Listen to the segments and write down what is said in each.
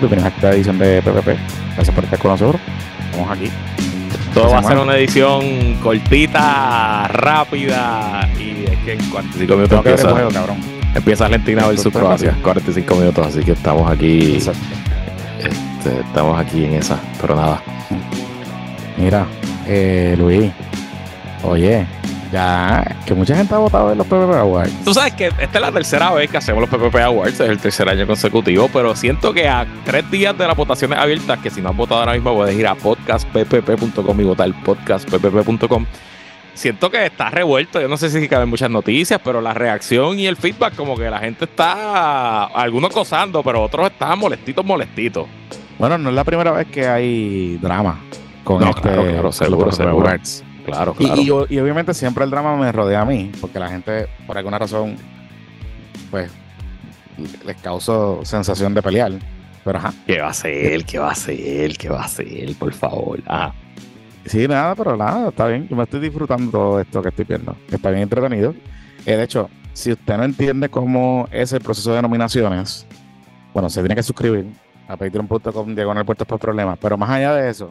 Bienvenidos, bienvenidos a esta edición de PPP. Gracias por estar con nosotros. Estamos aquí. Todo va a ser una edición cortita, rápida y es que en 45 minutos Tengo que ver el empieza, juego, cabrón. empieza Argentina versus Esto está Croacia. rápido. 45 minutos, así que estamos aquí, Exacto. este, estamos aquí en esa, pero nada. Mira, eh, Luis. Oye, ya que mucha gente ha votado en los PPP Awards. Tú sabes que esta es la tercera vez que hacemos los PPP Awards, es el tercer año consecutivo, pero siento que a tres días de las votaciones abiertas, que si no has votado ahora mismo puedes ir a podcastppp.com y votar podcastppp.com. Siento que está revuelto, yo no sé si caben muchas noticias, pero la reacción y el feedback como que la gente está, algunos gozando, pero otros están molestitos, molestitos. Bueno, no es la primera vez que hay drama con No, este claro, claro, seguro, seguro. Claro, Y, claro. y obviamente siempre el drama me rodea a mí, porque la gente, por alguna razón, pues, les causó sensación de pelear. Pero ajá, ¿Qué va a ser? ¿Qué va a ser? ¿Qué va a ser? Por favor. Ajá. sí, nada, pero nada, está bien. Yo me estoy disfrutando todo esto que estoy viendo. Está bien entretenido. Eh, de hecho, si usted no entiende cómo es el proceso de nominaciones, bueno, se tiene que suscribir a patreon.com diagonal puertos por problemas. Pero más allá de eso,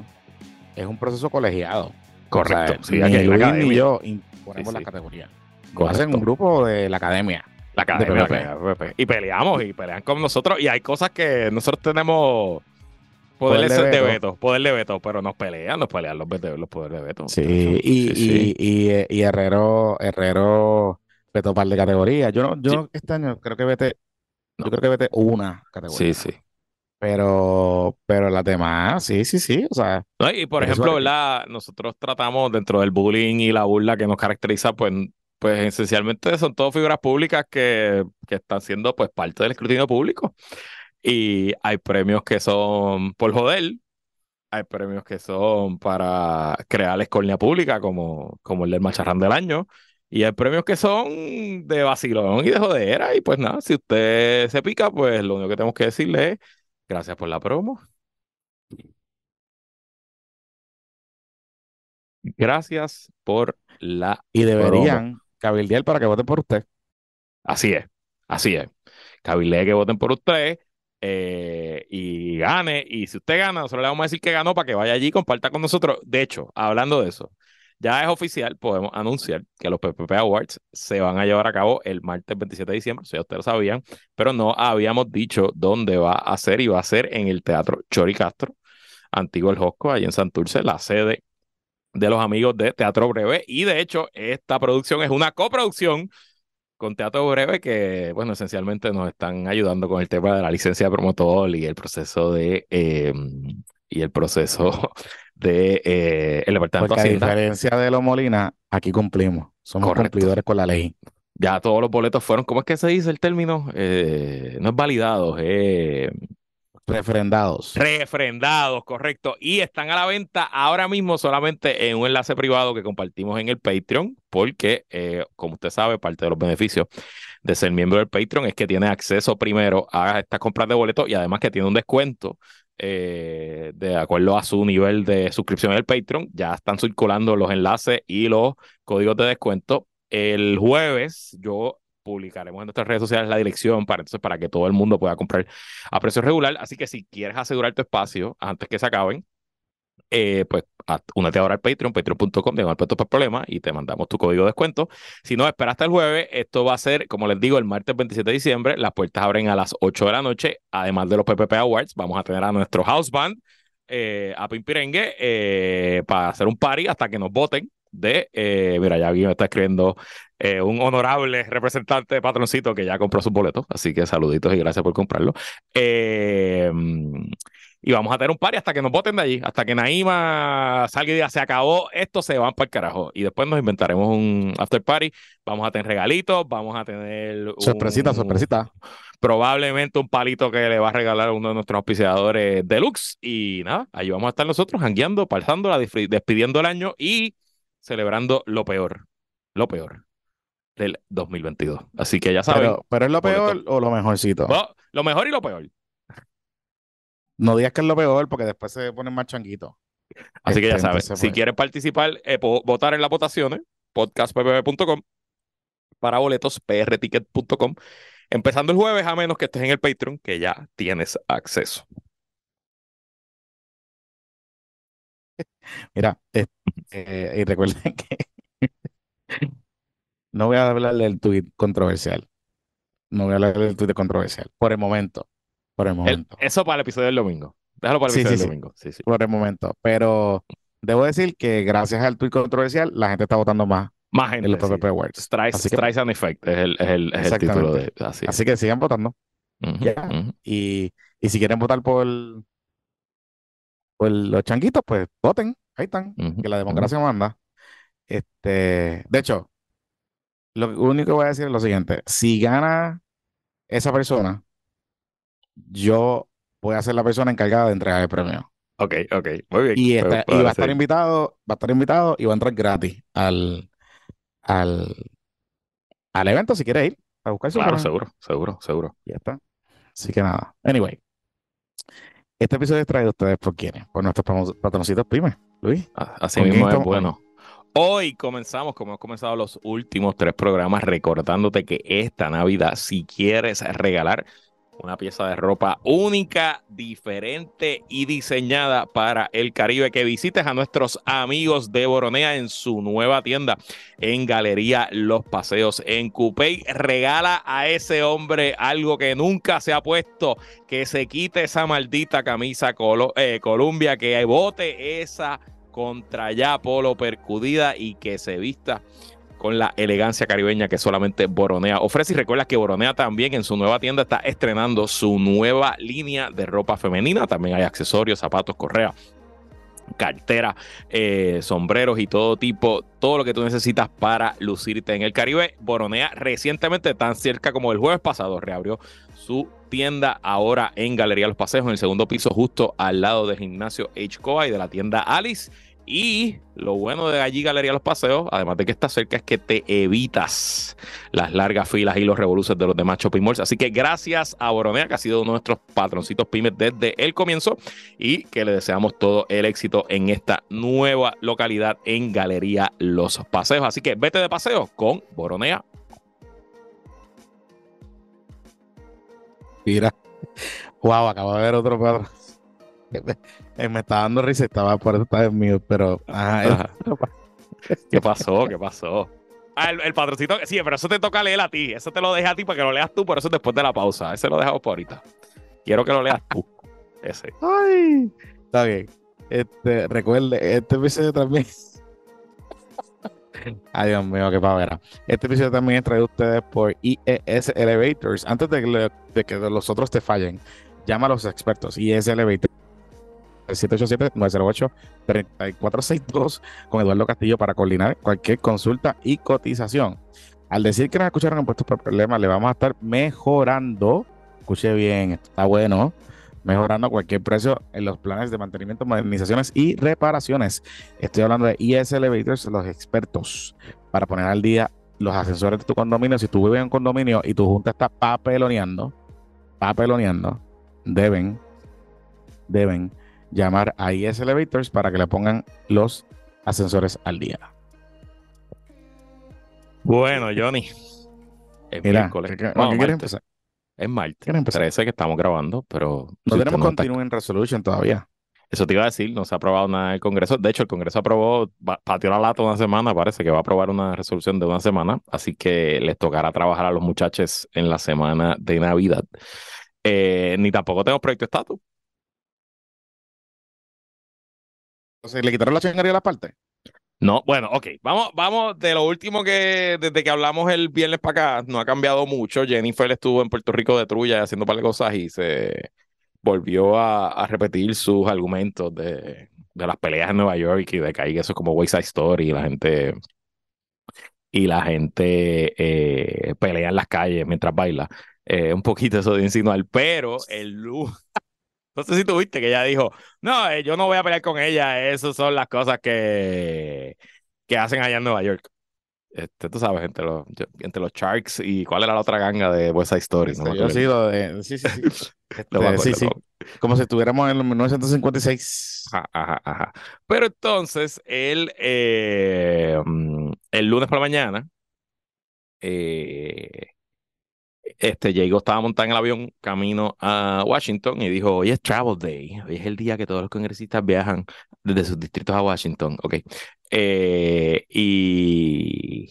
es un proceso colegiado. Correcto. O sea, Sí, ni la Luis ni yo imponemos Sí, las sí. categorías. Lo Correcto. hacen un grupo de la academia. La academia, de la PPP. academia de PPP. Y peleamos y pelean con nosotros. Y hay cosas que nosotros tenemos poder, Poder de veto. veto. Poder de veto, pero nos pelean, nos pelean los, los poderes de veto. Sí, Eso, y, sí, y, y, eh, y Herrero, Herrero vetó par de categorías. Yo no, yo este año creo que vete, No. yo creo que vete una categoría. Sí, sí. Pero, pero las demás, sí, sí, sí. O sea, No, y por ejemplo, ¿verdad? Nosotros tratamos dentro del bullying y la burla que nos caracteriza, pues, pues esencialmente son todas figuras públicas que, que están siendo pues parte del escrutinio público. Y hay premios que son por joder, hay premios que son para crear escornia pública, como, como el del Macharrán del Año, y hay premios que son de vacilón y de jodera. Y pues nada, si usted se pica, pues lo único que tenemos que decirle es gracias por la promo. Gracias por la... y deberían cabildear para que voten por usted. Así es, así es. Cabilé que voten por usted eh, y gane. Y si usted gana, nosotros le vamos a decir que ganó para que vaya allí y comparta con nosotros. De hecho, hablando de eso, ya es oficial, podemos anunciar que los PPP Awards se van a llevar a cabo el martes 27 de diciembre, ya ustedes lo sabían, pero no habíamos dicho dónde va a ser y va a ser en el Teatro Chori Castro, antiguo El Josco, allí en Santurce, la sede de los amigos de Teatro Breve. Y de hecho, esta producción es una coproducción con Teatro Breve que, bueno, esencialmente nos están ayudando con el tema de la licencia de promotor y el proceso de eh, y el proceso de eh, el departamento Porque de a Hacienda. diferencia de los Molina, aquí cumplimos. Somos Correcto. cumplidores con la ley. Ya todos los boletos fueron, ¿cómo es que se dice el término? Eh, no es validados, eh, Refrendados. refrendados, correcto. Y están a la venta ahora mismo solamente en un enlace privado que compartimos en el Patreon, porque, eh, como usted sabe, parte de los beneficios de ser miembro del Patreon es que tiene acceso primero a estas compras de boletos y además que tiene un descuento eh, de acuerdo a su nivel de suscripción en el Patreon. Ya están circulando los enlaces y los códigos de descuento. El jueves yo publicaremos en nuestras redes sociales la dirección para entonces para que todo el mundo pueda comprar a precio regular. Así que si quieres asegurar tu espacio antes que se acaben, eh, pues únete ahora al Patreon, patreon.com, de puestos por problema y te mandamos tu código de descuento. Si no, espera hasta el jueves. Esto va a ser, como les digo, el martes 27 de diciembre. Las puertas abren a las 8 de la noche. Además de los PPP Awards, vamos a tener a nuestro house band, eh, a Pimpirengue, eh, para hacer un party hasta que nos voten. De, eh, mira, ya aquí me está escribiendo eh, un honorable representante de Patroncito que ya compró sus boletos, así que saluditos y gracias por comprarlo. Eh, y vamos a tener un party hasta que nos voten de allí, hasta que Naima salga y diga, se acabó, esto se van para el carajo. Y después nos inventaremos un after party, vamos a tener regalitos, vamos a tener un- Sorpresita, sorpresita. probablemente un palito que le va a regalar uno de nuestros auspiciadores deluxe. Y nada, ahí vamos a estar nosotros jangueando, pasándola, despidiendo el año y celebrando lo peor, lo peor del 2022. Así que ya saben. Pero, es lo peor o lo mejorcito. No, lo mejor y lo peor. No digas que es lo peor porque después se ponen más changuitos. Así que ya este, sabes, si pues. quieres participar, eh, votar en las votaciones, podcastpb.com para boletos, prticket.com, empezando el jueves a menos que estés en el Patreon, que ya tienes acceso. Mira, este eh, y recuerden que no voy a hablar del tuit controversial. No voy a hablar del tuit controversial. Por el momento. Por el momento. eso para el episodio del domingo. Déjalo para el episodio del domingo. Sí. Por el momento. Pero debo decir que gracias al tuit controversial, la gente está votando más. Más gente. En los PPP Awards. Strikes, and Effect es el, es el, es el título de. Así, así que sigan votando. y, y si quieren votar por, por los changuitos, pues voten. Ahí están. Que la democracia manda. Este, de hecho, lo único que voy a decir es lo siguiente. Si gana esa persona, yo voy a ser la persona encargada de entregar el premio. Ok, ok, muy bien. Y, va a estar invitado, va a estar invitado y va a entrar gratis al, al, al evento si quiere ir a buscar su Claro, seguro, seguro, seguro. Ya está. Así que nada. Anyway. Este episodio es traído a ustedes por quiénes, por nuestros patroncitos pymes, Luis. Así mismo es bueno. Hoy comenzamos, como hemos comenzado los últimos tres programas, recordándote que esta Navidad, si quieres regalar una pieza de ropa única, diferente y diseñada para el Caribe. Que visites a nuestros amigos de Boronea en su nueva tienda en Galería Los Paseos en Cupey. Regala a ese hombre algo que nunca se ha puesto, que se quite esa maldita camisa eh, Columbia, que bote esa contra ya polo percudida y que se vista con la elegancia caribeña que solamente Boronea ofrece. Y recuerda que Boronea también en su nueva tienda está estrenando su nueva línea de ropa femenina. También hay accesorios, zapatos, correa, cartera, eh, sombreros y todo tipo, todo lo que tú necesitas para lucirte en el Caribe. Boronea recientemente, tan cerca como el jueves pasado, reabrió su tienda ahora en Galería Los Paseos, en el segundo piso, justo al lado del gimnasio H-Coa y de la tienda Alice. Y lo bueno de allí Galería Los Paseos, además de que está cerca, es que te evitas las largas filas y los revoluciones de los demás shopping malls. Así que gracias a Boronea, que ha sido uno de nuestros patroncitos pymes desde el comienzo, y que le deseamos todo el éxito en esta nueva localidad en Galería Los Paseos. Así que vete de paseo con Boronea. Mira, wow, acabo de ver otro patrón. Eh, me está dando risa, estaba por eso estaba en mío, pero ¿Qué pasó? ¿Qué pasó? Ah, el, patrocito, sí, pero eso te toca leer a ti. Eso te lo deja a ti para que lo leas tú, por eso después de la pausa. Ese lo dejamos por ahorita. Quiero que lo leas tú. Ese. Ay, está bien. Este, recuerde, este episodio también. Ay, Dios mío, qué pavera. Este episodio también es traído a ustedes por IES Elevators. Antes de que, de que los otros te fallen, llama a los expertos. IES Elevators 787-908-3462 con Eduardo Castillo para coordinar cualquier consulta y cotización. Al decir que nos escucharon en puestos por problemas, le vamos a estar mejorando. Escuche bien, está bueno. Mejorando cualquier precio en los planes de mantenimiento, modernizaciones y reparaciones. Estoy hablando de IS Elevators, los expertos para poner al día los asesores de tu condominio. Si tú vives en un condominio y tu junta está papeloneando, papeloneando, deben, deben llamar a IS Elevators para que le pongan los ascensores al día. Bueno, Johnny. Es Mira, ¿qué, quieres empezar? Es martes. Parece que estamos grabando, pero. No tenemos continuo en resolution todavía. Eso te iba a decir, no se ha aprobado nada en el Congreso. De hecho, el Congreso aprobó, pateó la lata una semana, parece que va a aprobar una resolución de una semana, así que les tocará trabajar a los muchachos en la semana de Navidad. Eh, ni tampoco tengo proyecto de estatus. ¿Le quitaron la chingaría a la parte? No, bueno, ok. Vamos, vamos de lo último que desde que hablamos el viernes para acá, no ha cambiado mucho. Jennifer estuvo en Puerto Rico de Trulla haciendo un par de cosas y se volvió a, repetir sus argumentos de, de, las peleas en Nueva York y de que hay eso como Wayside Story y la gente y la gente eh, pelea en las calles mientras baila. Eh, un poquito eso de insinuar, pero el no sé si tuviste que ella dijo, no, eh, yo no voy a pelear con ella, esas son las cosas que, que hacen allá en Nueva York. Este, tú sabes, entre los, entre los Sharks y cuál era la otra ganga de West Side Story. No yo sido de, sí, sí, sí. Este, sí, sí. Como si estuviéramos en 1956. Ajá, ajá, ajá. Pero entonces, él, eh, mm, el lunes por la mañana, eh, este Jago estaba montado en el avión camino a Washington y dijo, hoy es Travel Day, hoy es el día que todos los congresistas viajan desde sus distritos a Washington, ok. Eh, y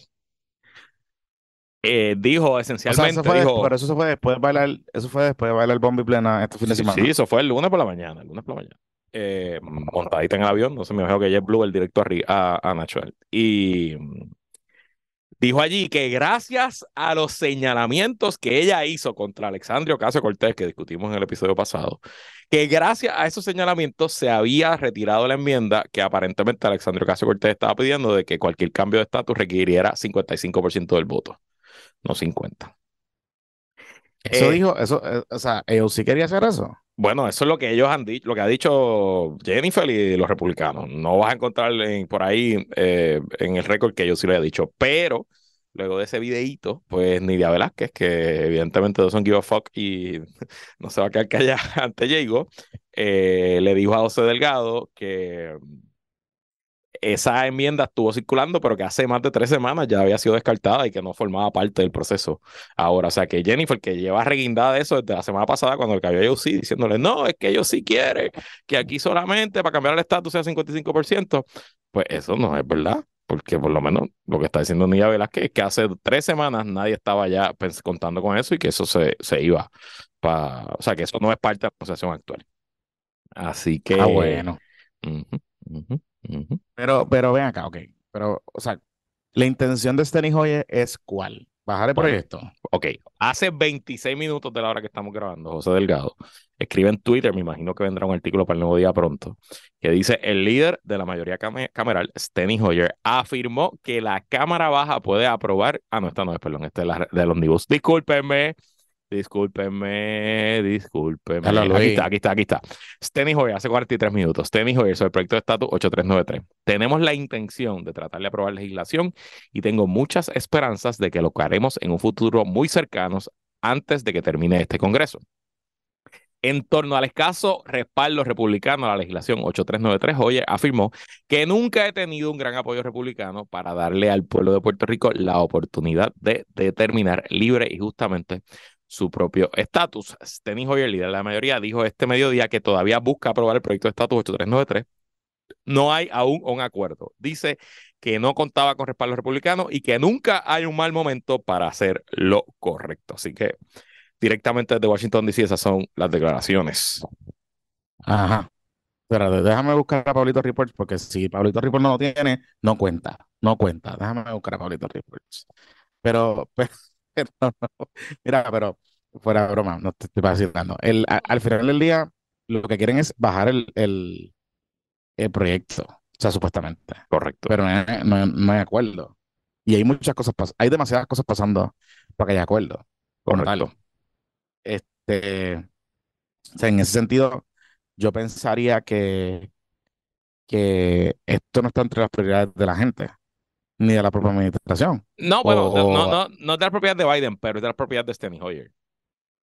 eh, dijo esencialmente, dijo, pero eso fue después de bailar, eso fue después de bailar Bombi Plena este fin de semana. Sí, eso fue el lunes por la mañana, el lunes por la mañana. Eh, montadita en el avión, no sé, me imagino que Blue el directo a, a, Nacho. Y dijo allí que gracias a los señalamientos que ella hizo contra Alexandria Ocasio Cortés, que discutimos en el episodio pasado, que gracias a esos señalamientos se había retirado la enmienda que aparentemente Alexandria Ocasio Cortés estaba pidiendo de que cualquier cambio de estatus requiriera 55% del voto, no 50%. Eso eh, dijo, eso, eh, o sea, ellos sí quería hacer eso. Bueno, eso es lo que ellos han dicho, lo que ha dicho Jennifer y los republicanos. No vas a encontrar por ahí eh, en el récord que yo sí le he dicho, pero luego de ese videíto, pues Nidia Velázquez, que evidentemente no son give a fuck y no se va a quedar callada ante Diego, le dijo a José Delgado que esa enmienda estuvo circulando, pero que hace más de tres semanas ya había sido descartada y que no formaba parte del proceso ahora. O sea que Jennifer, que lleva reguindada de eso desde la semana pasada, cuando el cayó sí, diciéndole, no, es que ellos sí quieren que aquí solamente para cambiar el estatus sea 55%, pues eso no es verdad. Porque por lo menos lo que está diciendo Nidia Velázquez es que hace tres semanas nadie estaba ya contando con eso y que eso se, se iba. para o sea, que eso no es parte de la proceso actual. Así que. Ah, bueno. Pero, pero ven acá, ok. Pero, o sea, la intención de Steny Hoyer es cuál? Bajar el proyecto. Ok, hace 26 minutos de la hora que estamos grabando, José Delgado escribe en Twitter, me imagino que vendrá un artículo para el nuevo día pronto, que dice, el líder de la mayoría cameral, Steny Hoyer, afirmó que la Cámara Baja puede aprobar, ah, no, esta no es, perdón, esta es la de los Nibus, discúlpenme, Discúlpenme, discúlpenme. Aquí está, aquí está, aquí está. Steny Hoyer, hace 43 minutos. Steny Hoyer sobre el proyecto de estatus 8393. Tenemos la intención de tratar de aprobar legislación y tengo muchas esperanzas de que lo haremos en un futuro muy cercano antes de que termine este Congreso. En torno al escaso respaldo republicano a la legislación 8393, Hoyer afirmó que nunca he tenido un gran apoyo republicano para darle al pueblo de Puerto Rico la oportunidad de determinar libre y justamente su propio estatus. Steny Hoyer, líder de la mayoría, dijo este mediodía que todavía busca aprobar el proyecto de estatus 8393. No hay aún un acuerdo. Dice que no contaba con respaldo republicano y que nunca hay un mal momento para hacer lo correcto. Así que directamente desde Washington DC esas son las declaraciones. Ajá. Espérate, déjame buscar a Pablito Reports porque si Pablito Reports no lo tiene, no cuenta. No cuenta. Déjame buscar a Pablito Reports. Pero, pero Mira, pero fuera de broma, no te estoy vacilando. El, al final del día, lo que quieren es bajar el, el, el proyecto, o sea, supuestamente. Correcto. Pero no hay, no, hay acuerdo. Y hay muchas cosas, hay demasiadas cosas pasando para que haya acuerdo. Correcto. Este, o sea, en ese sentido, yo pensaría que, que esto no está entre las prioridades de la gente ni de la propia administración. No, bueno, no, no, no es de la propiedad de Biden, pero es de la propiedad de Steny Hoyer.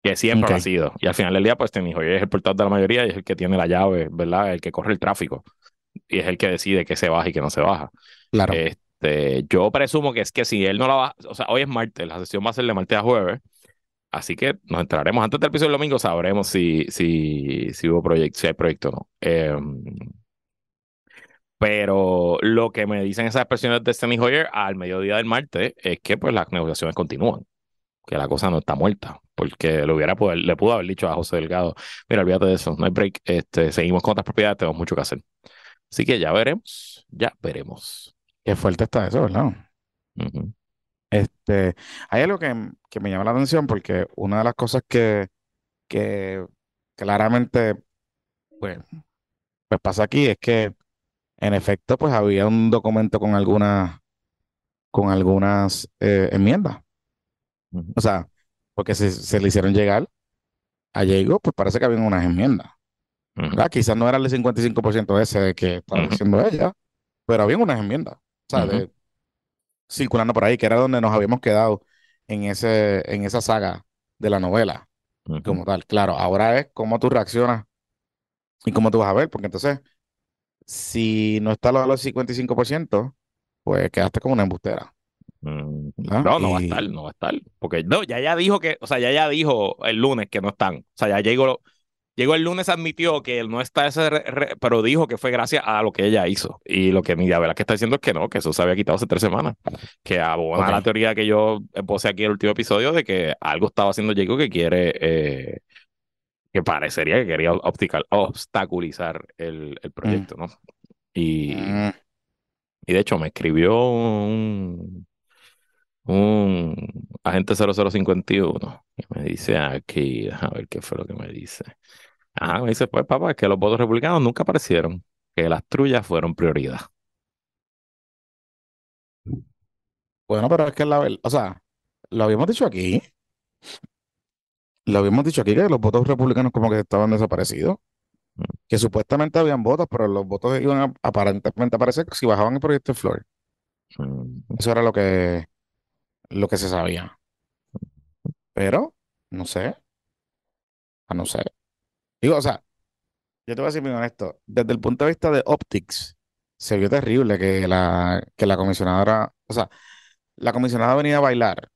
Que siempre ha sido. Y al final del día, pues Steny Hoyer es el portador de la mayoría y es el que tiene la llave, ¿verdad? El que corre el tráfico. Y es el que decide qué se baja y qué no se baja. Claro. Este, yo presumo que es que si él no la va, o sea, hoy es martes, la sesión va a ser de martes a jueves. Así que nos entraremos antes del episodio del domingo, sabremos si, si, si hubo proyecto, si hay proyecto o no. Eh, pero lo que me dicen esas expresiones de Steny Hoyer al mediodía del martes es que pues las negociaciones continúan, que la cosa no está muerta, porque le, hubiera le pudo haber dicho a José Delgado, mira, olvídate de eso, no hay break, este, seguimos con otras propiedades, tenemos mucho que hacer. Así que ya veremos, ya veremos. Qué fuerte está eso, ¿verdad? Este, hay algo que, que, me llama la atención porque una de las cosas que, que claramente pues, pues pasa aquí es que en efecto, pues había un documento con algunas, con algunas eh, enmiendas. O sea, porque se, se, le hicieron llegar a Diego, pues parece que había unas enmiendas. Quizás no era el 55% ese que estaba diciendo ella, pero había unas enmiendas. O sea, circulando por ahí, que era donde nos habíamos quedado en, ese, en esa saga de la novela, como tal. Claro, ahora es cómo tú reaccionas y cómo tú vas a ver, porque entonces si no está lo de los 55%, pues quedaste como una embustera. Mm, ¿verdad? No, no va a estar, no va a estar. Porque no, ya ya dijo que, o sea, ya ya dijo el lunes que no están. O sea, ya llegó, llegó el lunes, admitió que él no está ese, re- re- pero dijo que fue gracias a lo que ella hizo. Y lo que Nidia Vela que está diciendo es que no, que eso se había quitado hace tres semanas. Que abona la teoría que yo puse aquí en el último episodio de que algo estaba haciendo Jacob que quiere, eh, que parecería que quería optical, obstaculizar el, el proyecto, ¿no? Y, Mm, y de hecho me escribió un, un agente 0051 y me dice aquí, a ver qué fue lo que me dice. Ajá, me dice, pues papá, que los votos republicanos nunca aparecieron, que las trullas fueron prioridad. Bueno, pero es que la verdad, o sea, lo habíamos dicho aquí, lo habíamos dicho aquí que los votos republicanos como que estaban desaparecidos, que supuestamente habían votos, pero los votos iban a aparentemente a aparecer si bajaban el proyecto de Flor. Eso era lo que, lo que se sabía. Pero, no sé, a no sé. Digo, o sea, yo te voy a decir bien honesto, desde el punto de vista de optics, se vio terrible que la, que la comisionadora, o sea, la comisionada venía a bailar,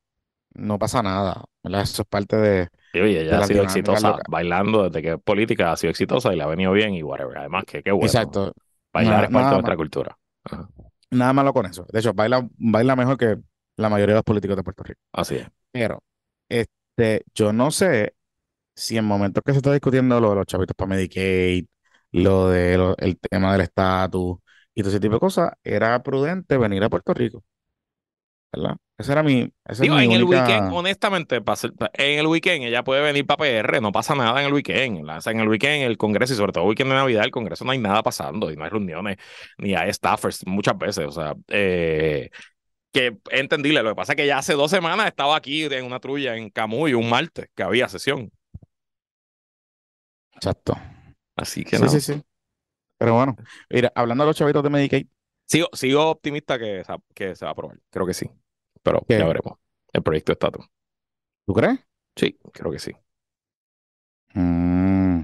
no pasa nada, ¿verdad? Eso es parte de, Y oye, ella de ha sido exitosa bailando desde que es política, ha sido exitosa y le ha venido bien y whatever. Además, que qué bueno. Exacto, Bailar nada, es parte de nuestra cultura. Ajá, nada malo con eso. De hecho, baila, baila mejor que la mayoría de los políticos de Puerto Rico. Así es. Pero, este, yo no sé si en momentos que se está discutiendo lo de los chavitos para Medicaid, lo de lo- el tema del estatus y todo ese tipo de cosas, era prudente venir a Puerto Rico, ¿verdad? Esa era mi, Digo, en el weekend, honestamente, en el weekend ella puede venir para PR, no pasa nada en el weekend. la- o sea, en el weekend, el Congreso, y sobre todo el weekend de Navidad, el Congreso no hay nada pasando, y no hay reuniones, ni hay staffers, muchas veces. O sea, eh, que entendible. Lo que pasa es que ya hace dos semanas estaba aquí en una trulla en Camuy, un martes, que había sesión. Exacto. Así que Sí, no. sí, sí. Pero bueno, mira, hablando de los chavitos de Medicaid, Sigo, sigo optimista que, que se va a aprobar. Creo que sí. Pero ¿Qué? ya veremos. El proyecto de estatus. ¿tú crees? Sí, creo que sí. Mm.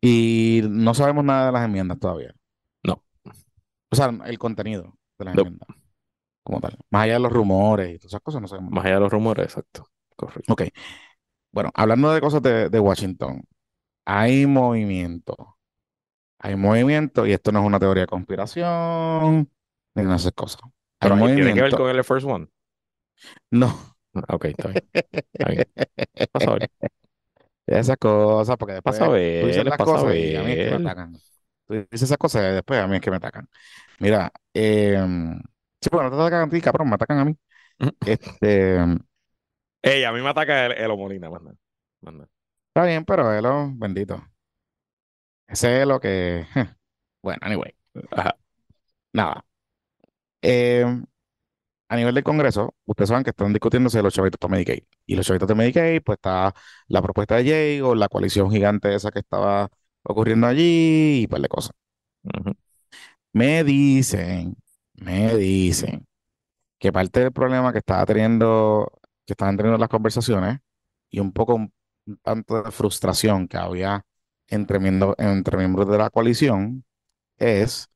Y no sabemos nada de las enmiendas todavía. No. O sea, el contenido de las No. enmiendas, como tal. Más allá de los rumores y todas esas cosas, no sabemos Más allá de los rumores, exacto. Correcto. Ok. Bueno, hablando de cosas de, de Washington, hay movimiento. Hay movimiento, y esto no es una teoría de conspiración, ni de esas cosas. Hay Pero tiene que ver con el Force One. No, Ah, Ok, está bien. Está bien. Pasa a ver. esas cosas, porque después Pasa a tú dices ver, las pasa a cosas y a mí es que me atacan. Tú dices esas cosas y después a mí es que me atacan. Mira, eh, sí, bueno, no te atacan a ti, cabrón, me atacan a mí. Este, Ey, a mí me ataca el, el Molina. Más nada. está bien, pero es lo bendito. Ese es lo que. Bueno, anyway. Ajá. Nada. Eh, a nivel del Congreso, ustedes saben que están discutiéndose los chavitos para Medicaid. Y los chavitos de Medicaid, pues está la propuesta de Jay o la coalición gigante esa que estaba ocurriendo allí y un par de cosas. Me dicen, me dicen que parte del problema que estaba teniendo, que estaban teniendo las conversaciones y un poco un, un tanto de frustración que había entre, miembros- entre miembros de la coalición es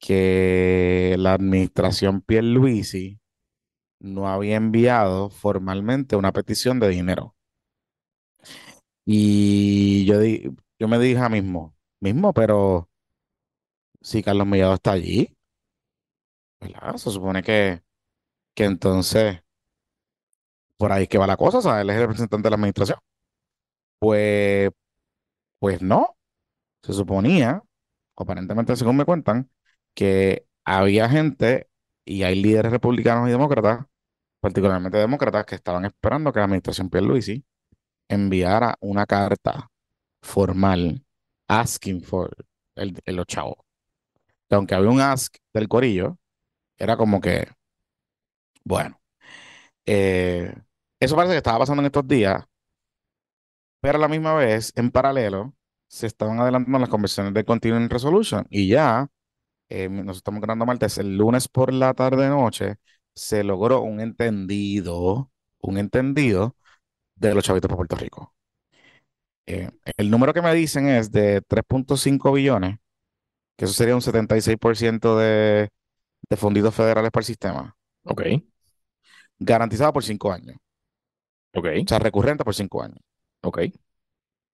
que la administración Pierluisi no había enviado formalmente una petición de dinero. Y yo, di- yo me dije a mismo, mismo, pero si Carlos Mellado está allí, ¿verdad? Se supone que, que entonces por ahí que va la cosa, ¿sabes? Él es el representante de la administración. Pues, pues no, se suponía, aparentemente según me cuentan, que había gente y hay líderes republicanos y demócratas, particularmente demócratas, que estaban esperando que la administración Pierluisi enviara una carta formal asking for el, el los aunque había un ask del corillo, era como que, bueno, eh, eso parece que estaba pasando en estos días, pero a la misma vez, en paralelo, se estaban adelantando las conversaciones de Continuing Resolution y ya, eh, nos estamos grabando martes, el lunes por la tarde-noche, se logró un entendido, un entendido de los chavitos para Puerto Rico. Eh, el número que me dicen es de 3.5 billones, que eso sería un 76% de, de fonditos federales para el sistema. Ok. garantizado por cinco años. Ok, O sea, recurrente por cinco años. ok.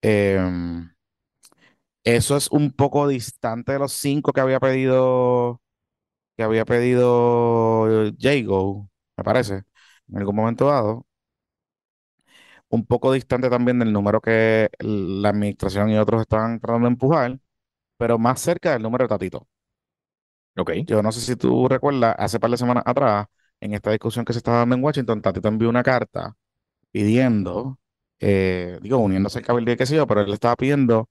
Em, eso es un poco distante de los cinco que había pedido, que había pedido Jago, me parece, en algún momento dado. Un poco distante también del número que la administración y otros estaban tratando de empujar, pero más cerca del número de Tatito. Ok, Yo no sé si tú recuerdas, hace par de semanas atrás, en esta discusión que se estaba dando en Washington, Tatito envió una carta pidiendo, eh, digo, uniéndose al cabildo y qué sé yo, pero él estaba pidiendo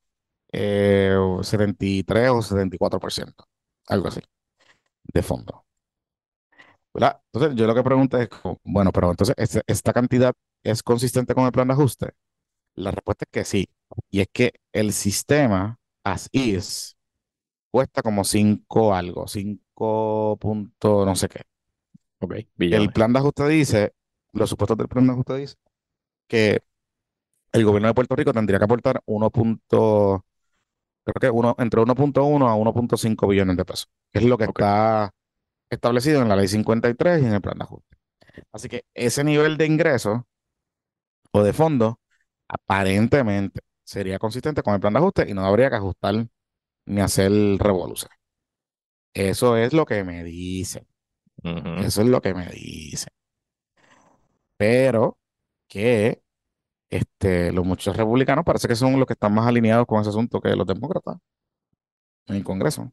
eh, 73 o 74%, algo así, de fondo. ¿Verdad? Entonces, yo lo que pregunto es, bueno, pero entonces, ¿este- ¿esta cantidad es consistente con el plan de ajuste? La respuesta es que sí. Y es que el sistema, as is, cuesta como 5 algo, 5 punto no sé qué. ok. El plan de ajuste dice, los supuestos del plan de ajuste dice que el gobierno de Puerto Rico tendría que aportar 1. Creo que uno, entre 1.1 a 1.5 billones de pesos, que es lo que está establecido en la ley 53 y en el plan de ajuste. Así que ese nivel de ingreso o de fondo aparentemente sería consistente con el plan de ajuste y no habría que ajustar ni hacer revoluciones. Eso es lo que me dicen. Eso es lo que me dicen. Pero que este, los muchos republicanos parece que son los que están más alineados con ese asunto que los demócratas en el Congreso.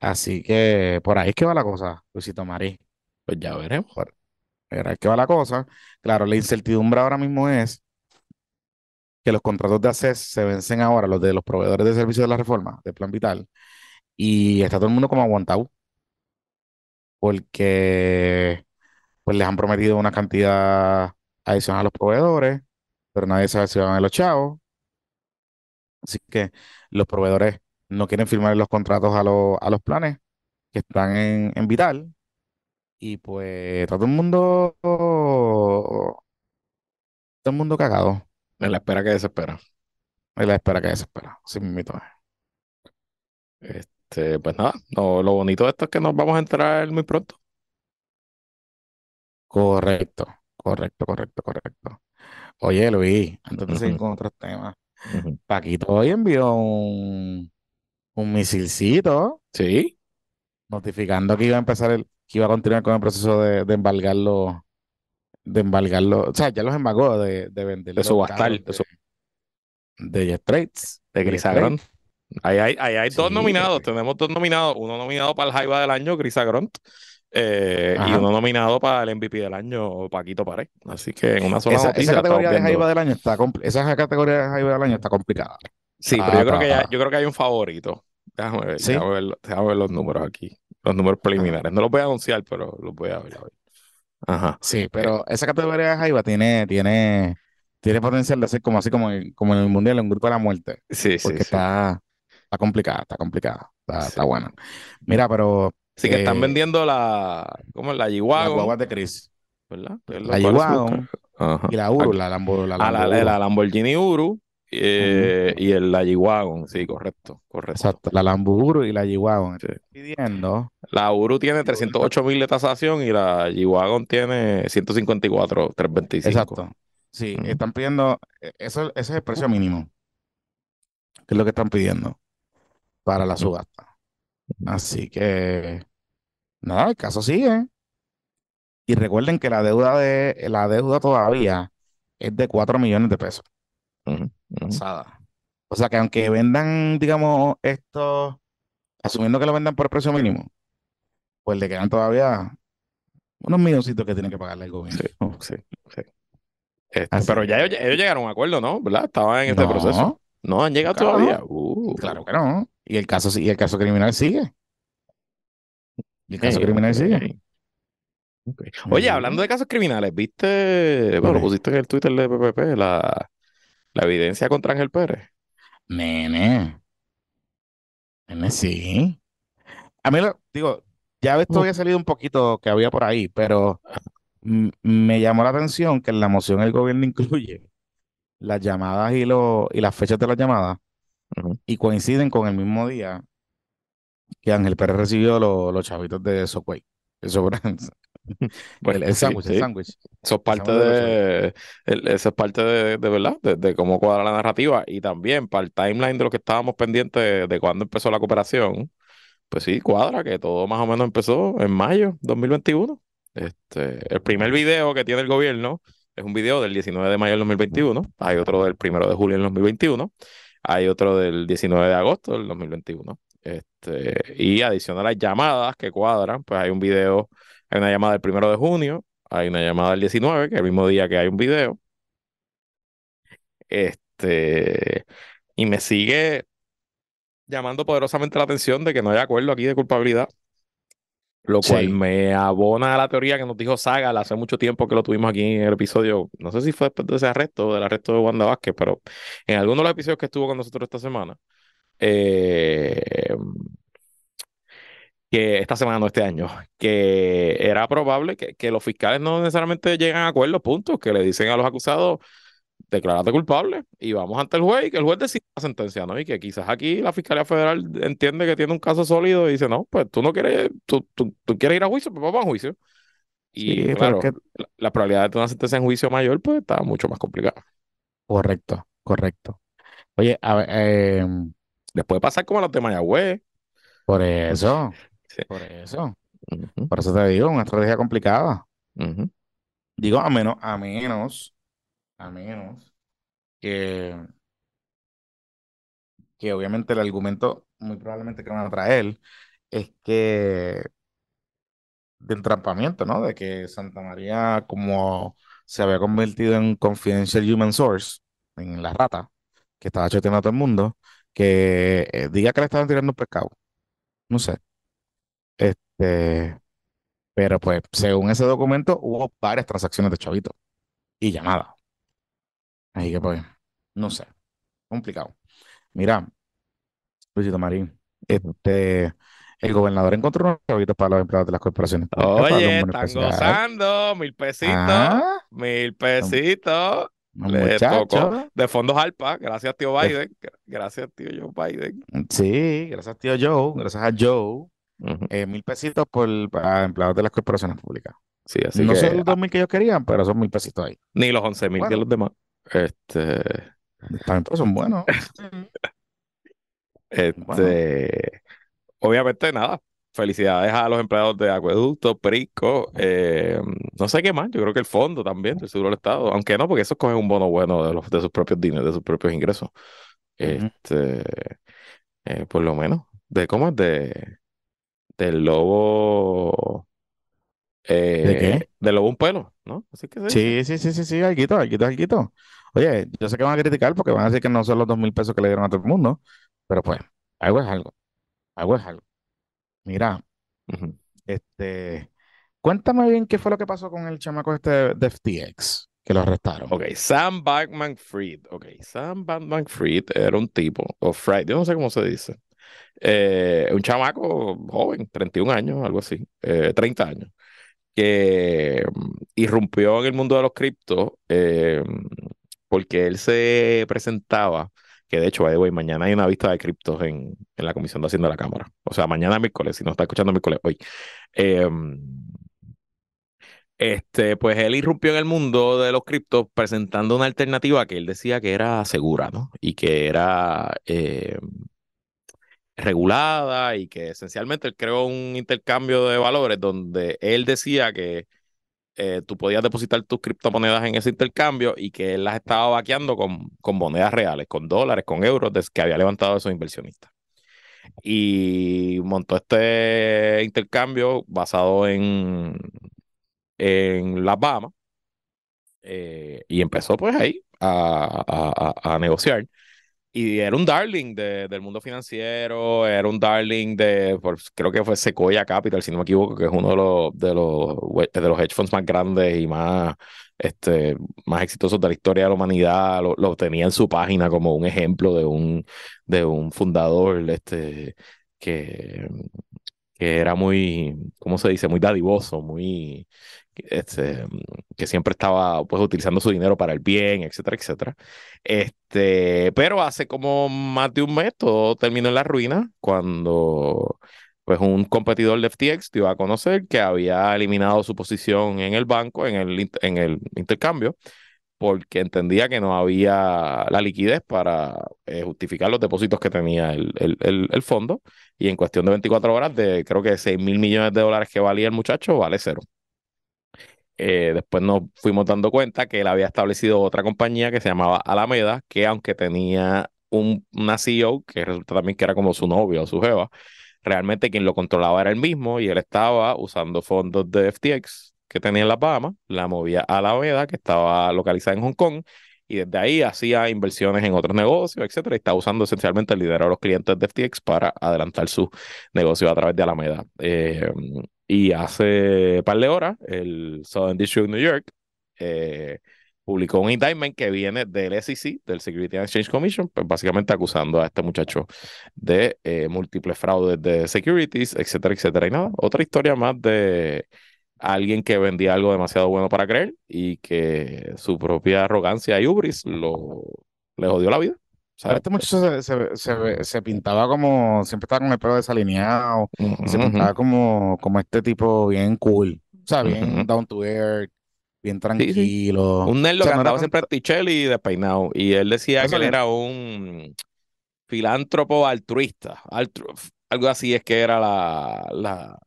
Así que por ahí es que va la cosa, Luisito Marí. Pues ya veremos. Es que va la cosa. Claro, la incertidumbre ahora mismo es que los contratos de ACES se vencen ahora, los de los proveedores de servicios de la reforma, de Plan Vital, y está todo el mundo como aguantado, porque pues les han prometido una cantidad adicional a los proveedores, pero nadie sabe si van a ver los chavos. Así que los proveedores no quieren firmar los contratos a, los- a los planes que están en, en Vital. Y pues todo el mundo, todo el mundo cagado. En la espera que desespera. En la espera que desespera. Así mismito es. Este, pues nada, no, lo bonito de esto es que nos vamos a entrar muy pronto. Correcto, correcto, correcto, correcto. Oye, Luis, antes de seguir con otros temas. Paquito hoy envió un, un misilcito Sí, notificando que iba a empezar el, que iba a continuar con el proceso de, de embargarlo, de embargarlo, o sea, ya los embargó de, de vender de subastar, de, su- de, de Jet Trades, de Chris. Agront. Ahí hay, ahí hay dos nominados, porque- tenemos dos nominados, uno nominado para el Jaiba del año, Chris Agront, eh, y uno nominado para el MVP del año, Paquito Pared. Así que en una sola Esa, noticia esa categoría de Jaiba del año está esa categoría de Jaiba del año está complicada. Sí, Ah, pero yo creo que ya, yo creo que hay un favorito. Déjame ver, ¿Sí? déjame ver, déjame ver los números aquí. Los números preliminares. No los voy a anunciar, pero los voy a ver. a ver. Ajá. Sí, pero esa categoría de Jaiba tiene, tiene, tiene potencial de ser como así como, en- como en el mundial, un grupo de la muerte. Sí, sí, Porque sí. está, está complicada, está complicada, está, buena. Mira, pero Así que están eh, vendiendo la, ¿cómo es? La G-Wagon, de Chris, ¿verdad? La G-Wagon y la Uru, la Lambo, la Ah, la, la- Lamborghini Uru eh, y el la G-Wagon, sí, correcto, correcto. Exacto, la Lambo Uru y la G-Wagon. Sí. Pidiendo, La Uru tiene 308 mil de tasación y la G-Wagon tiene 154, 325. exacto. Sí, están pidiendo, eh, eso, ese es el precio mínimo, que es lo que están pidiendo para la subasta. Así que, nada, el caso sigue. Y recuerden que la deuda de, la deuda todavía es de 4 millones de pesos. O sea que aunque vendan, digamos, esto, asumiendo que lo vendan por precio mínimo, pues le quedan todavía unos milloncitos que tiene que pagarle el gobierno. Sí, sí, sí. Este, pero ya Y el caso, y el caso criminal sigue. Y el caso criminal sigue. Oye, hablando de casos criminales, ¿viste? Bueno, lo pusiste en el Twitter de PPP, la, la evidencia contra Ángel Pérez. Nene. Nene, sí. A mí, lo, digo, ya esto Mm. había salido un poquito que había por ahí, pero me llamó la atención que en la moción el gobierno incluye las llamadas y, lo, y las fechas de las llamadas Y coinciden con el mismo día que Ángel Pérez recibió lo- los chavitos de Socway. Eso, el, el sándwich, el sándwich. Eso es parte de, eso es parte de, de verdad, de, cómo cuadra la narrativa y también para el timeline de lo que estábamos pendientes de, cuando empezó la cooperación, pues sí, cuadra que todo más o menos empezó en mayo 2021. Este, el primer video que tiene el gobierno es un video del 19 de mayo del 2021, hay otro del 1 de julio del 2021, hay otro del 19 de agosto del 2021. Este, y adicional a las llamadas que cuadran, pues hay un video, hay una llamada del 1 de junio, hay una llamada del 19, que es el mismo día que hay un video. Este, y me sigue llamando poderosamente la atención de que no haya acuerdo aquí de culpabilidad, lo cual me abona a la teoría que nos dijo Saga hace mucho tiempo que lo tuvimos aquí en el episodio, no sé si fue después de ese arresto, del arresto de Wanda Vázquez, pero en alguno de los episodios que estuvo con nosotros esta semana, eh, que esta semana, no este año, que era probable que, que los fiscales no necesariamente llegan a acuerdos, puntos, que le dicen a los acusados, declárate culpable y vamos ante el juez y que el juez decida la sentencia, ¿no? Y que quizás aquí la Fiscalía Federal entiende que tiene un caso sólido y dice, no, pues tú no quieres, tú, tú, quieres ir a juicio, pues vamos a juicio. Y claro, la, probabilidad de una sentencia en juicio mayor, pues está mucho más complicada. Correcto, correcto. Oye, a ver, eh, después pasar como a los de Mayagüez. Por eso, por eso. Por eso te digo, una estrategia complicada. Digo, a menos, a menos a menos que, que obviamente el argumento muy probablemente que van a traer es que de entrampamiento, ¿no? De que Santa María, como se había convertido en confidential human source, en la rata, que estaba choteando a todo el mundo, que eh, diga que le estaban tirando pescado. No sé. Este, pero pues, según ese documento, hubo varias transacciones de chavito y llamadas. Así que pues, no sé, complicado. Mira, Luisito Marín, este, el gobernador encontró unos chavitos para los empleados de las corporaciones. Oye, están gozando, mil pesitos, ah. mil pesitos. Le tocó de fondos Alpa, gracias tío Biden, gracias tío Joe Biden. Sí, gracias tío Joe, gracias a Joe, eh, mil pesitos por, para empleados de las corporaciones públicas. Sí, así no que, son los dos mil que ellos querían, pero son mil pesitos ahí. Ni los once mil que los demás. Este. También son buenos. este. Obviamente, nada. Felicidades a los empleados de Acueducto, Perico, eh, no sé qué más. Yo creo que el fondo también del Seguro del Estado. Aunque no, porque eso cogen un bono bueno de, los, de sus propios dineros, de sus propios ingresos. Este. Eh, por lo menos. ¿De cómo es? De. Del lobo. ¿De qué? Eh, de lobo un pelo, ¿no? Así que sí. Sí, sí, sí, sí, algo, algo, algo. Oye, yo sé que van a criticar porque van a decir que no son los dos mil pesos que le dieron a todo el mundo, pero pues, algo es algo. Algo es algo. Mira, este, cuéntame bien qué fue lo que pasó con el chamaco este de FTX, que lo arrestaron. Ok, Sam Bankman Fried. Ok, Sam Bankman Fried era un tipo, o Fried, yo no sé cómo se dice. Eh, un chamaco joven, 31 años, algo así, eh, 30 años que mm, irrumpió en el mundo de los criptos eh, porque él se presentaba, que de hecho, by mañana hay una vista de criptos en, en, la Comisión de Hacienda de la Cámara. O sea, mañana miércoles, si no está escuchando miércoles, hoy. Eh, este, pues él irrumpió en el mundo de los criptos presentando una alternativa que él decía que era segura, ¿no? Y que era eh, regulada y que esencialmente él creó un intercambio de valores donde él decía que eh, tú podías depositar tus criptomonedas en ese intercambio y que él las estaba vaqueando con, con monedas reales, con dólares, con euros que había levantado esos inversionistas. Y montó este intercambio basado en, en las Bahamas eh, y empezó pues ahí a, a, a negociar. Y era un darling de, del mundo financiero, era un darling de, creo que fue Sequoia Capital, si no me equivoco, que es uno de los, de los, de los hedge funds más grandes y más, este, más exitosos de la historia de la humanidad. Lo, lo tenía en su página como un ejemplo de un, de un fundador este, que, que era muy, ¿cómo se dice? Muy dadivoso, muy, este, que siempre estaba pues utilizando su dinero para el bien, etcétera, etcétera. Este, pero hace como más de un mes todo terminó en la ruina cuando pues un competidor de FTX dio a conocer que había eliminado su posición en el banco, en el, en el intercambio, porque entendía que no había la liquidez para eh, justificar los depósitos que tenía el, el, el, fondo. Y en cuestión de 24 horas, de creo que 6 mil millones de dólares que valía el muchacho, vale cero. Eh, después nos fuimos dando cuenta que él había establecido otra compañía que se llamaba Alameda, que aunque tenía un, una CEO, que resulta también que era como su novio o su jeva, realmente quien lo controlaba era él mismo y él estaba usando fondos de FTX que tenía en las Bahamas, la movía a Alameda, que estaba localizada en Hong Kong, y desde ahí hacía inversiones en otros negocios, etcétera, y estaba usando esencialmente el liderazgo de los clientes de FTX para adelantar su negocio a través de Alameda. Eh, y hace par de horas, el Southern District of New York eh, publicó un indictment que viene del SEC, del Security and Exchange Commission, pues básicamente acusando a este muchacho de eh, múltiples fraudes de securities, etcétera, etcétera. Y nada, otra historia más de alguien que vendía algo demasiado bueno para creer y que su propia arrogancia y ubris lo, le jodió la vida. Este muchacho se, se, pintaba como, siempre estaba con el pelo desalineado, se pintaba como, como este tipo bien cool, o sea, bien down to earth, bien tranquilo. Un nerd lo que andaba siempre y despeinado. Y él decía que él era un filántropo altruista. algo así es que era la, la,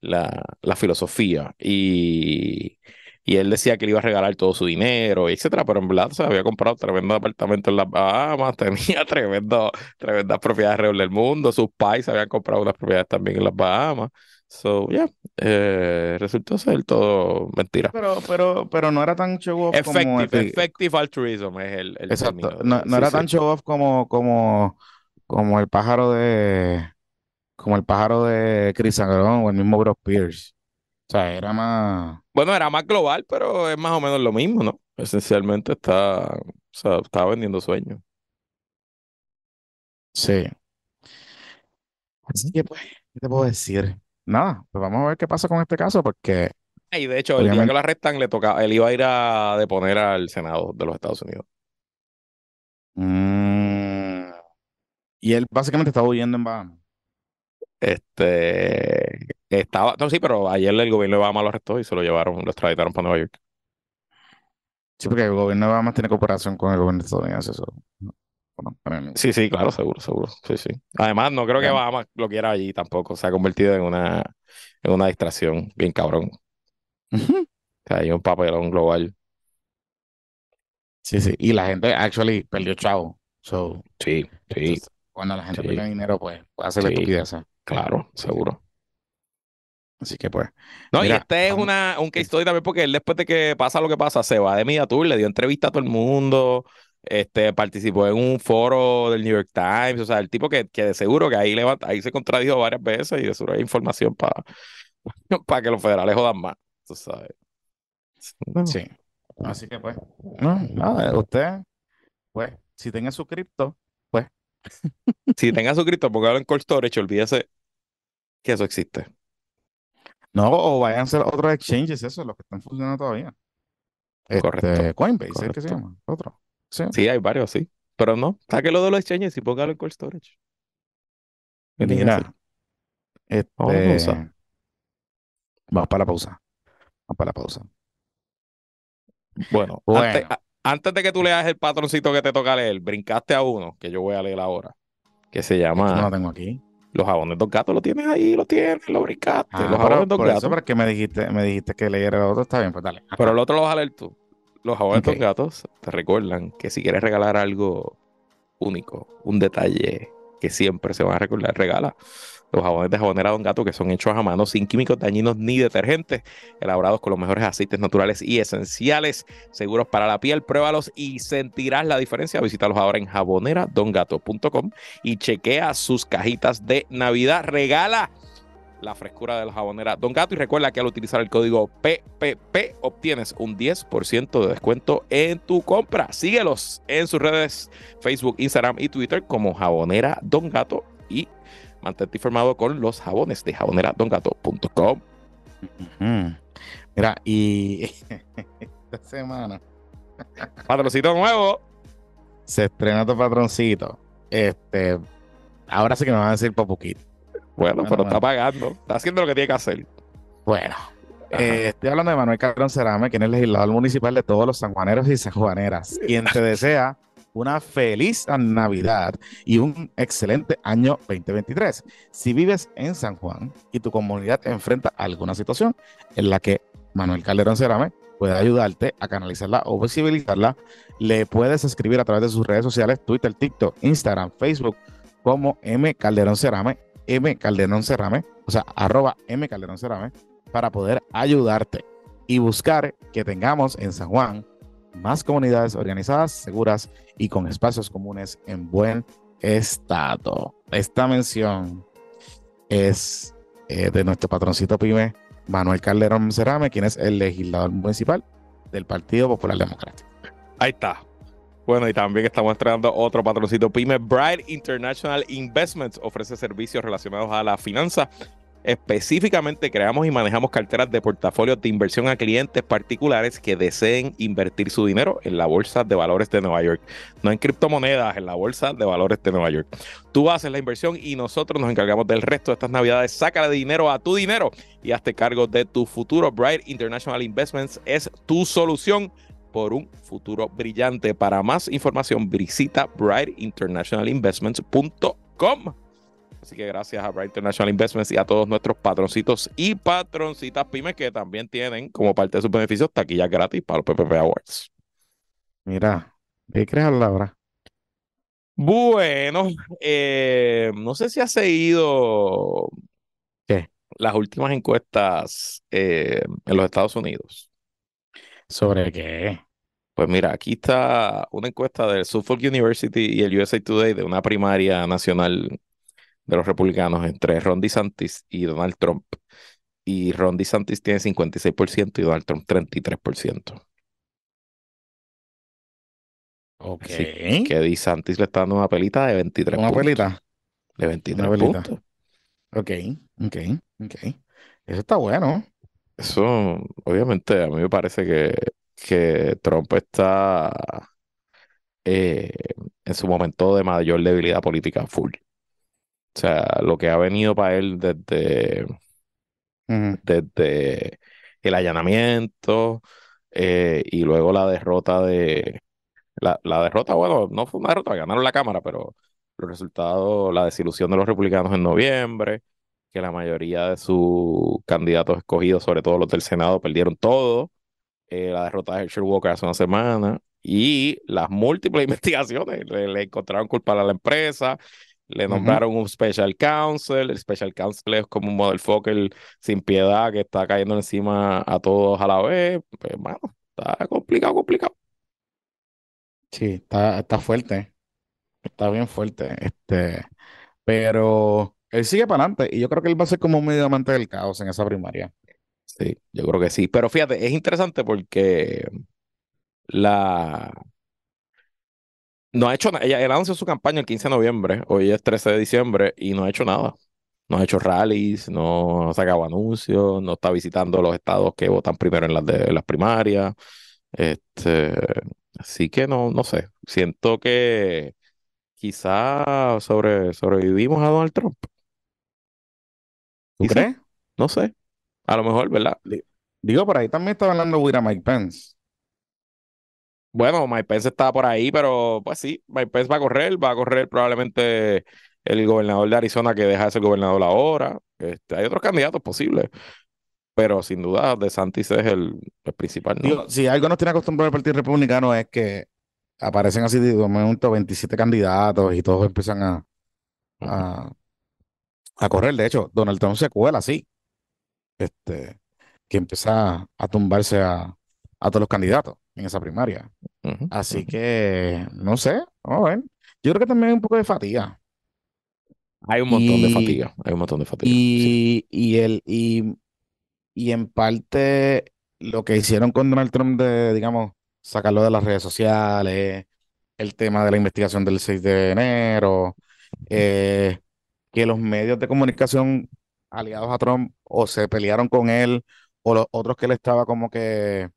la, la filosofía. Y, y, él decía que le iba a regalar todo su dinero, etcétera, pero en verdad se había comprado tremendo apartamento en las Bahamas, tenía tremendo, tremendas propiedades alrededor del mundo, sus pais habían comprado unas propiedades también en las Bahamas. So, yeah, eh, resultó ser todo mentira. Pero, pero, pero no era tan show off como... Effective altruism es el, el Exacto. No, no era tan show off como, como, como el pájaro de... Como el pájaro de Chris Agrón o el mismo Bruce Pierce. O sea, era más... Bueno, era más global, pero es más o menos lo mismo, ¿no? Esencialmente está... O sea, estaba vendiendo sueños. Sí. Así que, pues, ¿qué te puedo decir? nada, pues vamos a ver qué pasa con este caso, porque. Y de hecho, el día que lo arrestan, le toca, él iba a ir a deponer al Senado de los Estados Unidos. Mm, y él básicamente estaba huyendo en Bahamas. Este estaba, no, sí, pero ayer el gobierno de Bahamas lo arrestó y se lo llevaron, lo extraditaron para Nueva York. Sí, porque el gobierno de Bahamas tiene cooperación con el gobierno estadounidense. Eso. Sí, sí, claro, seguro, seguro. Sí, sí. Además, no creo que Bahamas lo quiera allí tampoco. Se ha convertido en una, en una distracción bien cabrón. hay un papelón global. Sí, sí. Y la gente actually perdió chavo. So, sí, sí. cuando la gente pierde dinero, pues puede hacer sí. Claro, seguro. Así que pues. No, y este es una, un case story también porque él después de que pasa lo que pasa, se va de Media Tour, le dio entrevista a todo el mundo, este, participó en un foro del New York Times, o sea, el tipo que, que de seguro que ahí, levanta, ahí se contradijo varias veces y de seguro hay información para para que los federales jodan más, tú sabes. Sí. Así que pues, no, nada, usted, pues, si tenga su cripto, pues. si tenga su cripto, póngalo en cold storage, olvídese que eso existe. No, o vayan a ser otros exchanges, eso, los que están funcionando todavía. Correcto. Este, Coinbase, ¿es que se llama? Otro. Sí. hay varios, sí. Pero no, lo de los exchanges y póngalo en cold storage. Mira, este, vamos, para la pausa. Vamos para la pausa. Bueno, Antes, de que tú leas el patroncito que te toca leer, brincaste a uno que yo voy a leer ahora, que se llama. No lo tengo aquí. Los jabones dos gatos lo tienes ahí, lo tienes, lo brincaste. Ah, los jabones dos gatos. Eso porque me dijiste, me dijiste que leyera el otro, está bien, pues dale. Pero el otro lo vas a leer tú. Los jabones okay. gatos te recuerdan que si quieres regalar algo único, un detalle que siempre se van a recordar, regala los jabones de jabonera Don Gato que son hechos a mano sin químicos dañinos ni detergentes, elaborados con los mejores aceites naturales y esenciales, seguros para la piel. Pruébalos y sentirás la diferencia. Visítalos ahora en jaboneradongato.com y chequea sus cajitas de Navidad. Regala la frescura de la jabonera Don Gato. Y recuerda que al utilizar el código PPP obtienes un 10% de descuento en tu compra. Síguelos en sus redes Facebook, Instagram y Twitter como Jabonera Don Gato y mantente informado con los jabones de jaboneradongato.com. Mira, y esta semana. Patroncito nuevo. Se estrena tu patroncito. Este, ahora sí que nos van a decir Popuquito. Bueno, pero está pagando, está haciendo lo que tiene que hacer. Bueno, eh, estoy hablando de Manuel Calderón Cerame, quien es legislador municipal de todos los sanjuaneros y sanjuaneras, quien te desea una feliz Navidad y un excelente año 2023. Si vives en San Juan y tu comunidad enfrenta alguna situación en la que Manuel Calderón Cerame puede ayudarte a canalizarla o visibilizarla, le puedes escribir a través de sus redes sociales, Twitter, TikTok, Instagram, Facebook, como M Calderón Cerame, M Calderón Cerame, o sea, arroba M Calderón Cerame, para poder ayudarte y buscar que tengamos en San Juan más comunidades organizadas, seguras y con espacios comunes en buen estado. Esta mención es eh, de nuestro patroncito PYME, Manuel Calderón Cerame, quien es el legislador municipal del Partido Popular Democrático. Ahí está. Bueno, y también estamos estrenando otro patroncito PYME, Bright International Investments, ofrece servicios relacionados a la finanza Específicamente creamos y manejamos carteras de portafolios de inversión a clientes particulares que deseen invertir su dinero en la bolsa de valores de Nueva York, no en criptomonedas, en la bolsa de valores de Nueva York. Tú haces la inversión y nosotros nos encargamos del resto de estas navidades. Sácale dinero a tu dinero y hazte cargo de tu futuro. Bright International Investments es tu solución por un futuro brillante. Para más información, visita brightinternationalinvestments.com. Así que gracias a Bright International Investments y a todos nuestros patroncitos y patroncitas pymes que también tienen como parte de sus beneficios taquillas gratis para los PPP Awards. Mira, ¿qué crees ahora? Bueno, eh, no sé si ha seguido ¿Qué? las últimas encuestas eh, en los Estados Unidos. ¿Sobre qué? Pues mira, aquí está una encuesta del Suffolk University y el USA Today de una primaria nacional de los republicanos entre Ron DeSantis y Donald Trump. Y Ron DeSantis tiene 56% y Donald Trump 33%. Ok. que DeSantis le está dando una pelita de 23 ¿Una pelita? De 23 puntos. Ok, ok, ok. Eso está bueno. Eso, obviamente, a mí me parece que, que Trump está eh, en su momento de mayor debilidad política full. O sea, lo que ha venido para él desde, desde el allanamiento eh, y luego la derrota de... La, la, derrota, bueno, no fue una derrota, ganaron la Cámara, pero los resultados, la desilusión de los republicanos en noviembre, que la mayoría de sus candidatos escogidos, sobre todo los del Senado, perdieron todo, eh, la derrota de Herschel Walker hace una semana y las múltiples investigaciones, le, le encontraron culpable a la empresa, le nombraron un special counsel. El special counsel es como un motherfucker sin piedad que está cayendo encima a todos a la vez. Pues, bueno, está complicado, complicado. Sí, está, está fuerte. Está bien fuerte. Este, pero él sigue para adelante y yo creo que él va a ser como un medio amante del caos en esa primaria. Sí, yo creo que sí. Pero fíjate, es interesante porque la, no ha hecho nada. Ella, anunció su campaña el 15 de noviembre, hoy es 13 de diciembre, y no ha hecho nada. No ha hecho rallies, no ha sacado anuncios, no está visitando los estados que votan primero en las, de, las primarias. Este, así que no, no sé. Siento que quizá sobre, sobrevivimos a Donald Trump. ¿Tú crees? No sé. A lo mejor, ¿verdad? Digo, por ahí también estaba hablando a Mike Pence. Bueno, Pence está por ahí, pero pues sí, Pence va a correr, va a correr probablemente el gobernador de Arizona que deja de ser gobernador ahora. Este, hay otros candidatos posibles, pero sin duda DeSantis es el, principal. ¿no? si algo nos tiene acostumbrado el Partido Republicano es que aparecen así de momento 27 candidatos y todos empiezan a, a, correr. De hecho, Donald Trump se cuela así, este, que empieza a tumbarse a, a todos los candidatos en esa primaria. Así que, no sé, vamos a ver. Yo creo que también hay un poco de fatiga. Hay un montón de fatiga, hay un montón de fatiga. Y, y, el, y, y en parte lo que hicieron con Donald Trump de, digamos, sacarlo de las redes sociales, el tema de la investigación del 6 de enero, eh, que los medios de comunicación aliados a Trump o se pelearon con él o los otros que él estaba como que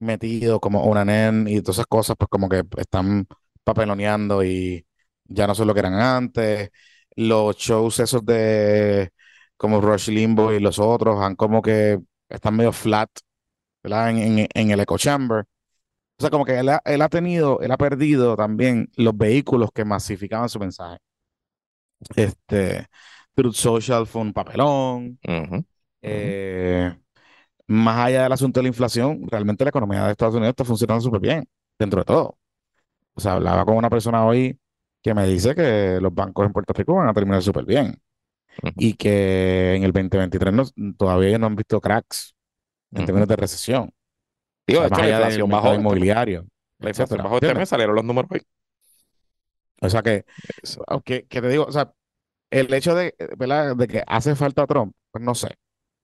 metido como Onanen y todas esas cosas, pues como que están papeloneando y ya no son lo que eran antes. Los shows esos de como Rush Limbo y los otros han como que están medio flat, ¿verdad? En, en- en el echo chamber. O sea, como que él ha, él ha tenido, él ha perdido también los vehículos que masificaban su mensaje. Este, Truth Social fue un papelón. Eh, más allá del asunto de la inflación, realmente la economía de Estados Unidos está funcionando súper bien, dentro de todo. O sea, hablaba con una persona hoy que me dice que los bancos en Puerto Rico van a terminar súper bien y que en el 2023 no- todavía no han visto cracks en términos de recesión. Digo, O sea, de más hecho, allá del bajó. inmobiliario, La inflación bajó este mes, salieron los números hoy. O sea que, que, que te digo, o sea, el hecho de, ¿verdad? de que hace falta Trump, pues no sé,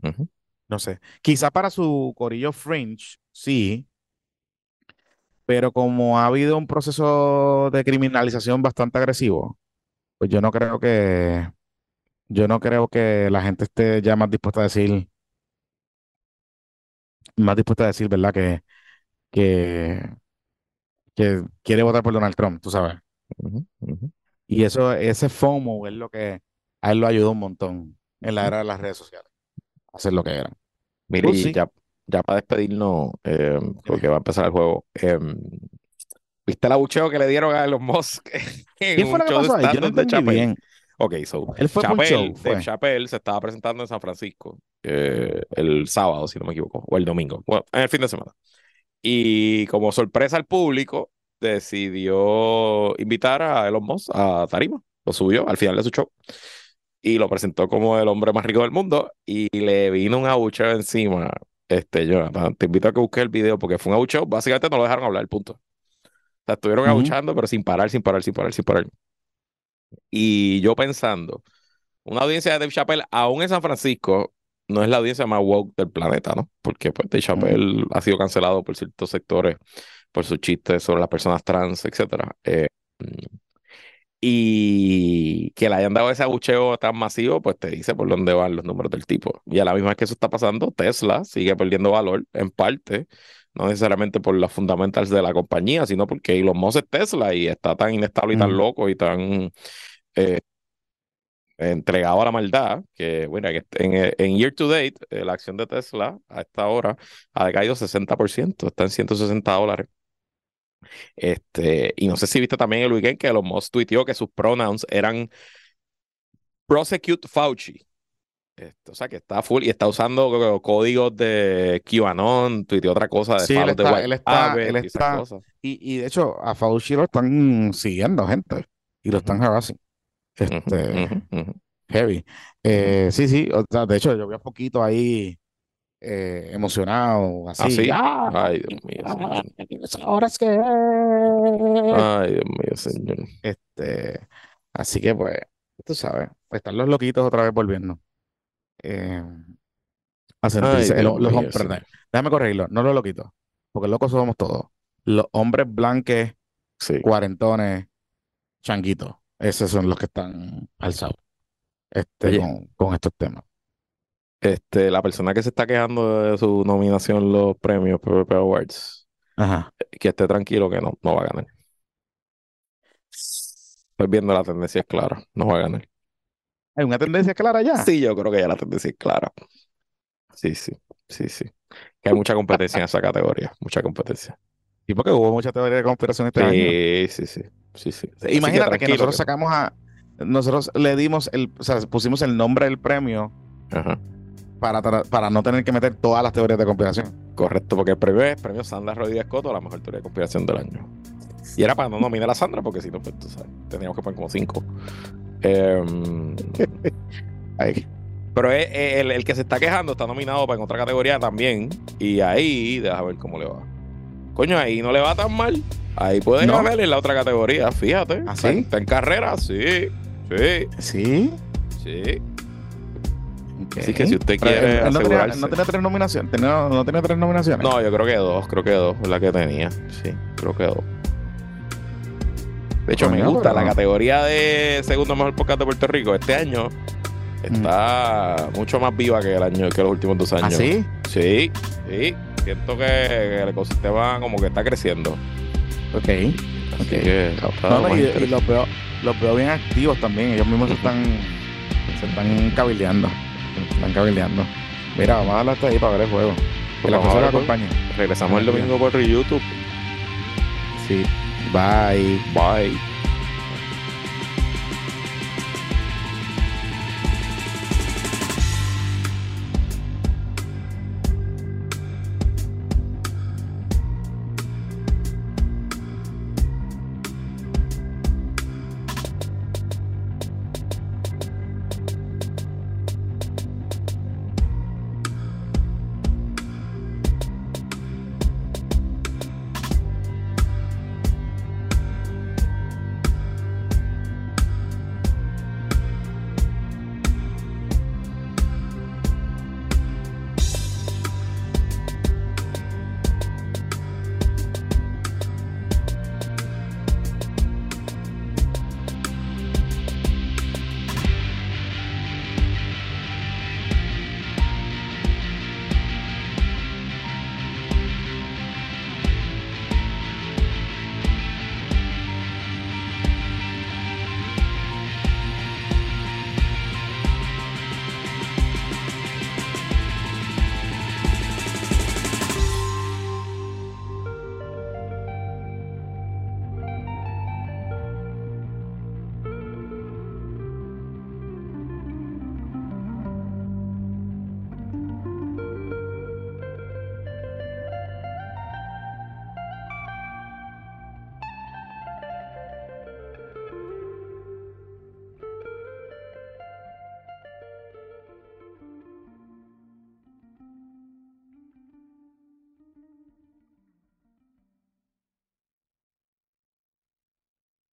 Ujú. No sé. Quizá para su corillo fringe, sí, pero como ha habido un proceso de criminalización bastante agresivo, pues yo no creo que, yo no creo que la gente esté ya más dispuesta a decir, más dispuesta a decir, ¿verdad? Que, que, que quiere votar por Donald Trump, tú sabes. Y eso, ese FOMO es lo que a él lo ayudó un montón en la era de las redes sociales, a hacer lo que eran. We'll y see. ya, ya para despedirnos, eh, porque va a empezar el juego. eh, ¿viste el abucheo que le dieron a Elon Musk ¿Qué fue lo que pasó ahí? Yo no entendí bien. Ok, so, Él fue Chappelle, show, Dave fue. Chappelle se estaba presentando en San Francisco eh, el sábado, si no me equivoco, o el domingo, bueno, en el fin de semana. Y como sorpresa al público, decidió invitar a Elon Musk a Tarima. Lo subió al final de su show y lo presentó como el hombre más rico del mundo y le vino un abucheo encima. Este, Jonathan, te invito a que busques el video porque fue un abucheo. Básicamente no lo dejaron hablar, punto. O sea, estuvieron abuchando, pero sin parar, sin parar, sin parar, sin parar. Y yo pensando, una audiencia de Dave Chappelle, aún en San Francisco, no es la audiencia más woke del planeta, ¿no? Porque pues Dave Chappelle ha sido cancelado por ciertos sectores por sus chistes sobre las personas trans, etcétera. Eh, y que le hayan dado ese abucheo tan masivo, pues te dice por dónde van los números del tipo. Y a la misma vez que eso está pasando, Tesla sigue perdiendo valor, en parte, no necesariamente por los fundamentals de la compañía, sino porque Elon Musk es Tesla y está tan inestable y tan loco y tan eh, entregado a la maldad, que bueno, en, en year to date, eh, la acción de Tesla a esta hora ha caído 60%, está en 160 dólares. Este, y no sé si viste también el weekend que Elon Musk tuiteó que sus pronouns eran prosecute Fauci. Este, o sea, que está full y está usando códigos de QAnon, tuiteó otra cosa de Sí, él está, él está, él está, y, y de hecho a Fauci lo están siguiendo gente y lo están harassing. Este, heavy. Eh, sí, sí, o sea, de hecho yo vi un poquito ahí eh, emocionado, ¿Ah, así, sí? ¡ah! Ay, Dios mío, ah, señor. ahora es que... Ay, Dios mío, señor. Este, así que pues, tú sabes, están los loquitos otra vez volviendo eh, a sentirse, los mío, hombres, perdón, déjame corregirlo, no los loquitos, porque locos somos todos. Los hombres blanques, Sí. cuarentones, changuitos, esos son los que están alzados este, Oye, con, con estos temas. Este, la persona que se está quejando de su nominación en los premios PPP Awards, Ajá. que esté tranquilo que no, no va a ganar. Estoy viendo la tendencia es clara, no va a ganar. Hay una tendencia clara ya. Sí, yo creo que ya la tendencia es clara. Sí, sí, sí, sí. Que hay mucha competencia en esa categoría, mucha competencia. Y porque hubo mucha teoría de conspiración este año. Sí, sí, sí, sí, sí. Que Imagínate que nosotros que no. sacamos a, nosotros le dimos el, o sea, pusimos el nombre del premio Ajá. Para, para no tener que meter todas las teorías de conspiración. Correcto, porque el premio es premio Sandra Rodríguez Coto, la mejor teoría de conspiración del año. Y era para no nominar a Sandra, porque si no, pues tú sabes, teníamos que poner como cinco. Em, Ay, pero el, el que se está quejando está nominado para en otra categoría también. Y ahí, deja ver cómo le va. Coño, ahí no le va tan mal. Ahí puede ¿No? ganar en la otra categoría, fíjate. ¿Ah, Está en- sí? Está en carrera, sí, sí, ¿Sí? sí. Ok. Así que si usted Pero quiere él- él no tenía, asegurarse. no tenía tres nominaciones. Tenía- no tenía tres nominaciones. No, yo creo que dos, creo que dos la que tenía. Sí, creo que dos. De hecho, me gusta la categoría de segundo mejor podcast de Puerto Rico. Este año está mucho más viva que el año que los últimos dos ¿Ah, años. sí? Sí, sí. Siento que el ecosistema como que está creciendo. Ok. Así Ok. que No, y, los veo, los veo bien activos también. Ellos mismos se están, se están cabildeando. Están cabildeando. Mira, vamos a darle hasta ahí para ver el juego. Que la Vamos a cosa la ver, pues. acompañe. Regresamos el domingo por YouTube. Sí. Bye. Bye.